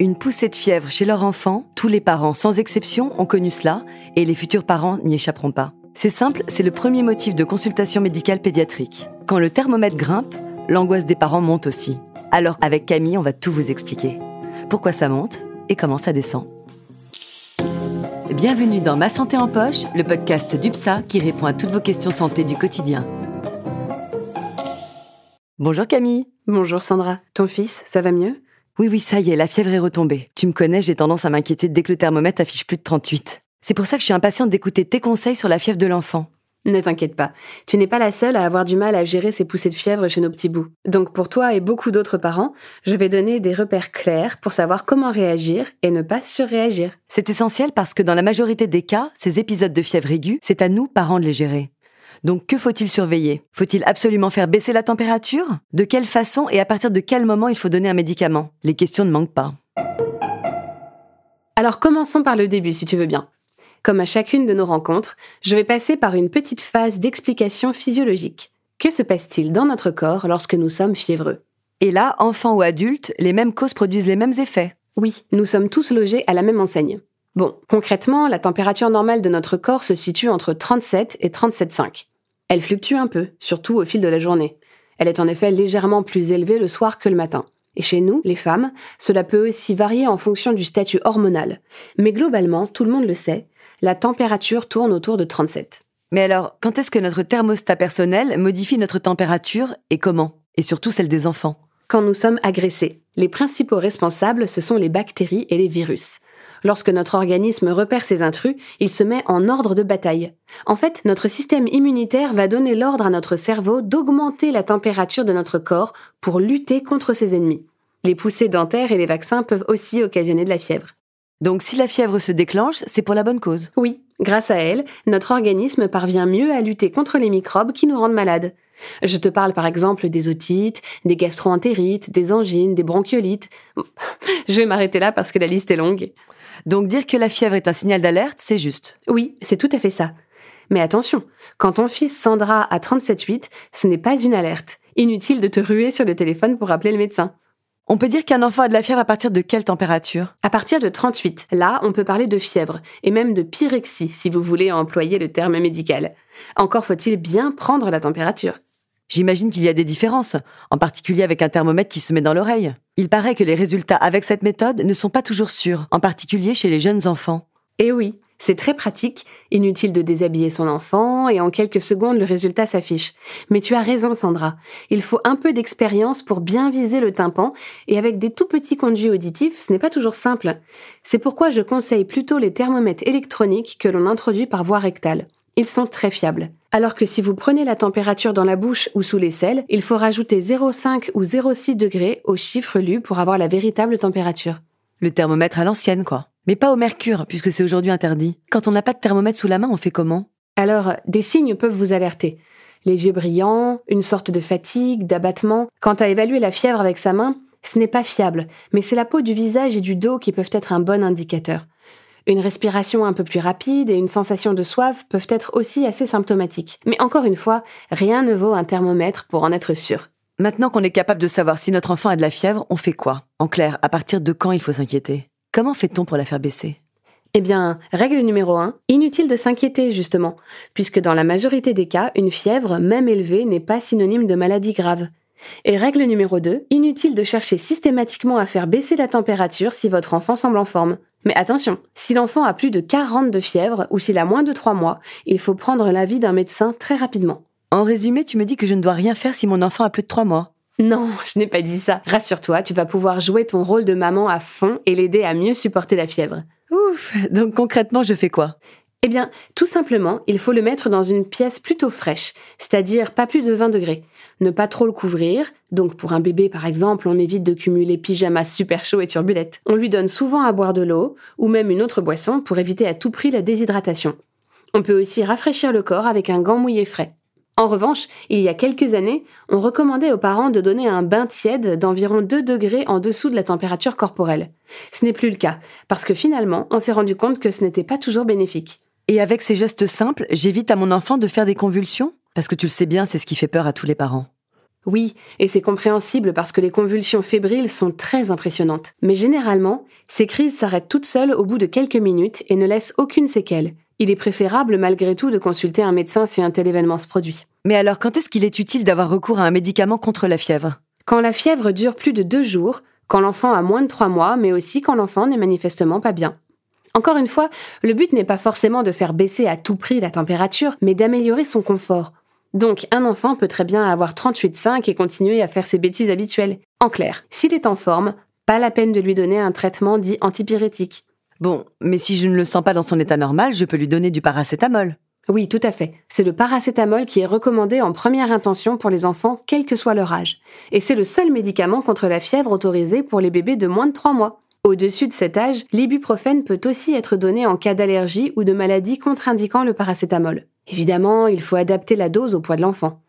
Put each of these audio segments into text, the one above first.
Une poussée de fièvre chez leur enfant, tous les parents, sans exception, ont connu cela, et les futurs parents n'y échapperont pas. C'est simple, c'est le premier motif de consultation médicale pédiatrique. Quand le thermomètre grimpe, l'angoisse des parents monte aussi. Alors avec Camille, on va tout vous expliquer. Pourquoi ça monte et comment ça descend. Bienvenue dans Ma Santé en Poche, le podcast d'UPSA qui répond à toutes vos questions santé du quotidien. Bonjour Camille. Bonjour Sandra. Ton fils, ça va mieux? Oui, oui, ça y est, la fièvre est retombée. Tu me connais, j'ai tendance à m'inquiéter dès que le thermomètre affiche plus de 38. C'est pour ça que je suis impatiente d'écouter tes conseils sur la fièvre de l'enfant. Ne t'inquiète pas, tu n'es pas la seule à avoir du mal à gérer ces poussées de fièvre chez nos petits bouts. Donc pour toi et beaucoup d'autres parents, je vais donner des repères clairs pour savoir comment réagir et ne pas surréagir. C'est essentiel parce que dans la majorité des cas, ces épisodes de fièvre aiguë, c'est à nous, parents, de les gérer. Donc que faut-il surveiller? Faut-il absolument faire baisser la température? De quelle façon et à partir de quel moment il faut donner un médicament? Les questions ne manquent pas. Alors commençons par le début si tu veux bien. Comme à chacune de nos rencontres, je vais passer par une petite phase d'explication physiologique. Que se passe-t-il dans notre corps lorsque nous sommes fiévreux? Et là, enfants ou adultes, les mêmes causes produisent les mêmes effets. Oui, nous sommes tous logés à la même enseigne. Bon, concrètement, la température normale de notre corps se situe entre 37 et 37,5. Elle fluctue un peu, surtout au fil de la journée. Elle est en effet légèrement plus élevée le soir que le matin. Et chez nous, les femmes, cela peut aussi varier en fonction du statut hormonal. Mais globalement, tout le monde le sait, la température tourne autour de 37. Mais alors, quand est-ce que notre thermostat personnel modifie notre température et comment? Et surtout celle des enfants? Quand nous sommes agressés. Les principaux responsables, ce sont les bactéries et les virus. Lorsque notre organisme repère ces intrus, il se met en ordre de bataille. En fait, notre système immunitaire va donner l'ordre à notre cerveau d'augmenter la température de notre corps pour lutter contre ses ennemis. Les poussées dentaires et les vaccins peuvent aussi occasionner de la fièvre. Donc si la fièvre se déclenche, c'est pour la bonne cause? Oui, grâce à elle, notre organisme parvient mieux à lutter contre les microbes qui nous rendent malades. Je te parle par exemple des otites, des gastroentérites, des angines, des bronchiolites. Je vais m'arrêter là parce que la liste est longue. Donc dire que la fièvre est un signal d'alerte, c'est juste. Oui, c'est tout à fait ça. Mais attention, quand ton fils Sandra a 37,8, ce n'est pas une alerte. Inutile de te ruer sur le téléphone pour appeler le médecin. On peut dire qu'un enfant a de la fièvre à partir de quelle température? À partir de 38. Là, on peut parler de fièvre, et même de pyrexie si vous voulez employer le terme médical. Encore faut-il bien prendre la température. J'imagine qu'il y a des différences, en particulier avec un thermomètre qui se met dans l'oreille. Il paraît que les résultats avec cette méthode ne sont pas toujours sûrs, en particulier chez les jeunes enfants. Eh oui, c'est très pratique, inutile de déshabiller son enfant, et en quelques secondes le résultat s'affiche. Mais tu as raison Sandra, il faut un peu d'expérience pour bien viser le tympan, et avec des tout petits conduits auditifs, ce n'est pas toujours simple. C'est pourquoi je conseille plutôt les thermomètres électroniques que l'on introduit par voie rectale. Ils sont très fiables. Alors que si vous prenez la température dans la bouche ou sous les selles, il faut rajouter 0,5 ou 0,6 degrés au chiffre lu pour avoir la véritable température. Le thermomètre à l'ancienne, quoi. Mais pas au mercure, puisque c'est aujourd'hui interdit. Quand on n'a pas de thermomètre sous la main, on fait comment? Alors, des signes peuvent vous alerter. Les yeux brillants, une sorte de fatigue, d'abattement. Quant à évaluer la fièvre avec sa main, ce n'est pas fiable, mais c'est la peau du visage et du dos qui peuvent être un bon indicateur. Une respiration un peu plus rapide et une sensation de soif peuvent être aussi assez symptomatiques. Mais encore une fois, rien ne vaut un thermomètre pour en être sûr. Maintenant qu'on est capable de savoir si notre enfant a de la fièvre, on fait quoi? En clair, à partir de quand il faut s'inquiéter? Comment fait-on pour la faire baisser? Eh bien, règle numéro 1, inutile de s'inquiéter justement, puisque dans la majorité des cas, une fièvre, même élevée, n'est pas synonyme de maladie grave. Et règle numéro 2, inutile de chercher systématiquement à faire baisser la température si votre enfant semble en forme. Mais attention, si l'enfant a plus de 40 de fièvre ou s'il a moins de 3 mois, il faut prendre l'avis d'un médecin très rapidement. En résumé, tu me dis que je ne dois rien faire si mon enfant a plus de 3 mois. Non, je n'ai pas dit ça. Rassure-toi, tu vas pouvoir jouer ton rôle de maman à fond et l'aider à mieux supporter la fièvre. Ouf, donc concrètement, je fais quoi? Eh bien, tout simplement, il faut le mettre dans une pièce plutôt fraîche, c'est-à-dire pas plus de 20 degrés. Ne pas trop le couvrir, donc pour un bébé par exemple, on évite de cumuler pyjamas super chauds et turbulettes. On lui donne souvent à boire de l'eau, ou même une autre boisson pour éviter à tout prix la déshydratation. On peut aussi rafraîchir le corps avec un gant mouillé frais. En revanche, il y a quelques années, on recommandait aux parents de donner un bain tiède d'environ 2 degrés en dessous de la température corporelle. Ce n'est plus le cas, parce que finalement, on s'est rendu compte que ce n'était pas toujours bénéfique. Et avec ces gestes simples, j'évite à mon enfant de faire des convulsions? Parce que tu le sais bien, c'est ce qui fait peur à tous les parents. Oui, et c'est compréhensible parce que les convulsions fébriles sont très impressionnantes. Mais généralement, ces crises s'arrêtent toutes seules au bout de quelques minutes et ne laissent aucune séquelle. Il est préférable malgré tout de consulter un médecin si un tel événement se produit. Mais alors quand est-ce qu'il est utile d'avoir recours à un médicament contre la fièvre? Quand la fièvre dure plus de deux jours, quand l'enfant a moins de trois mois, mais aussi quand l'enfant n'est manifestement pas bien. Encore une fois, le but n'est pas forcément de faire baisser à tout prix la température, mais d'améliorer son confort. Donc un enfant peut très bien avoir 38,5 et continuer à faire ses bêtises habituelles. En clair, s'il est en forme, pas la peine de lui donner un traitement dit antipyrétique. Bon, mais si je ne le sens pas dans son état normal, je peux lui donner du paracétamol. Oui, tout à fait. C'est le paracétamol qui est recommandé en première intention pour les enfants, quel que soit leur âge. Et c'est le seul médicament contre la fièvre autorisé pour les bébés de moins de 3 mois. Au-dessus de cet âge, l'ibuprofène peut aussi être donné en cas d'allergie ou de maladie contre-indiquant le paracétamol. Évidemment, il faut adapter la dose au poids de l'enfant.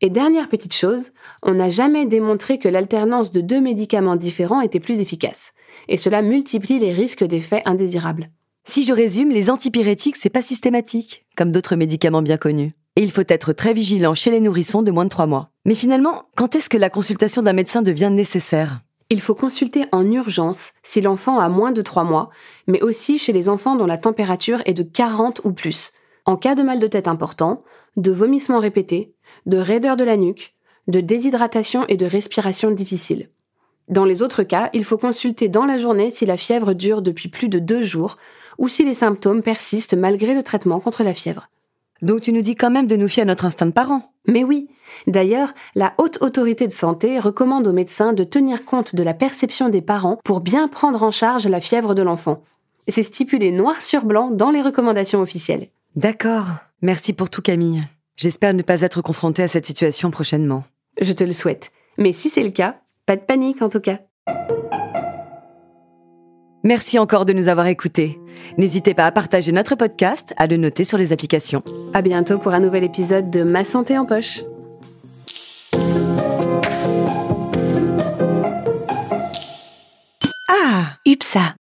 Et dernière petite chose, on n'a jamais démontré que l'alternance de deux médicaments différents était plus efficace. Et cela multiplie les risques d'effets indésirables. Si je résume, les antipyrétiques, c'est pas systématique, comme d'autres médicaments bien connus. Et il faut être très vigilant chez les nourrissons de moins de 3 mois. Mais finalement, quand est-ce que la consultation d'un médecin devient nécessaire? Il faut consulter en urgence si l'enfant a moins de 3 mois, mais aussi chez les enfants dont la température est de 40 ou plus, en cas de mal de tête important, de vomissements répétés, de raideur de la nuque, de déshydratation et de respiration difficile. Dans les autres cas, il faut consulter dans la journée si la fièvre dure depuis plus de deux jours ou si les symptômes persistent malgré le traitement contre la fièvre. Donc tu nous dis quand même de nous fier à notre instinct de parent. Mais oui. D'ailleurs, la haute autorité de santé recommande aux médecins de tenir compte de la perception des parents pour bien prendre en charge la fièvre de l'enfant. C'est stipulé noir sur blanc dans les recommandations officielles. D'accord. Merci pour tout Camille. J'espère ne pas être confrontée à cette situation prochainement. Je te le souhaite. Mais si c'est le cas, pas de panique en tout cas. Merci encore de nous avoir écoutés. N'hésitez pas à partager notre podcast, à le noter sur les applications. À bientôt pour un nouvel épisode de Ma santé en poche. Ah, UPSA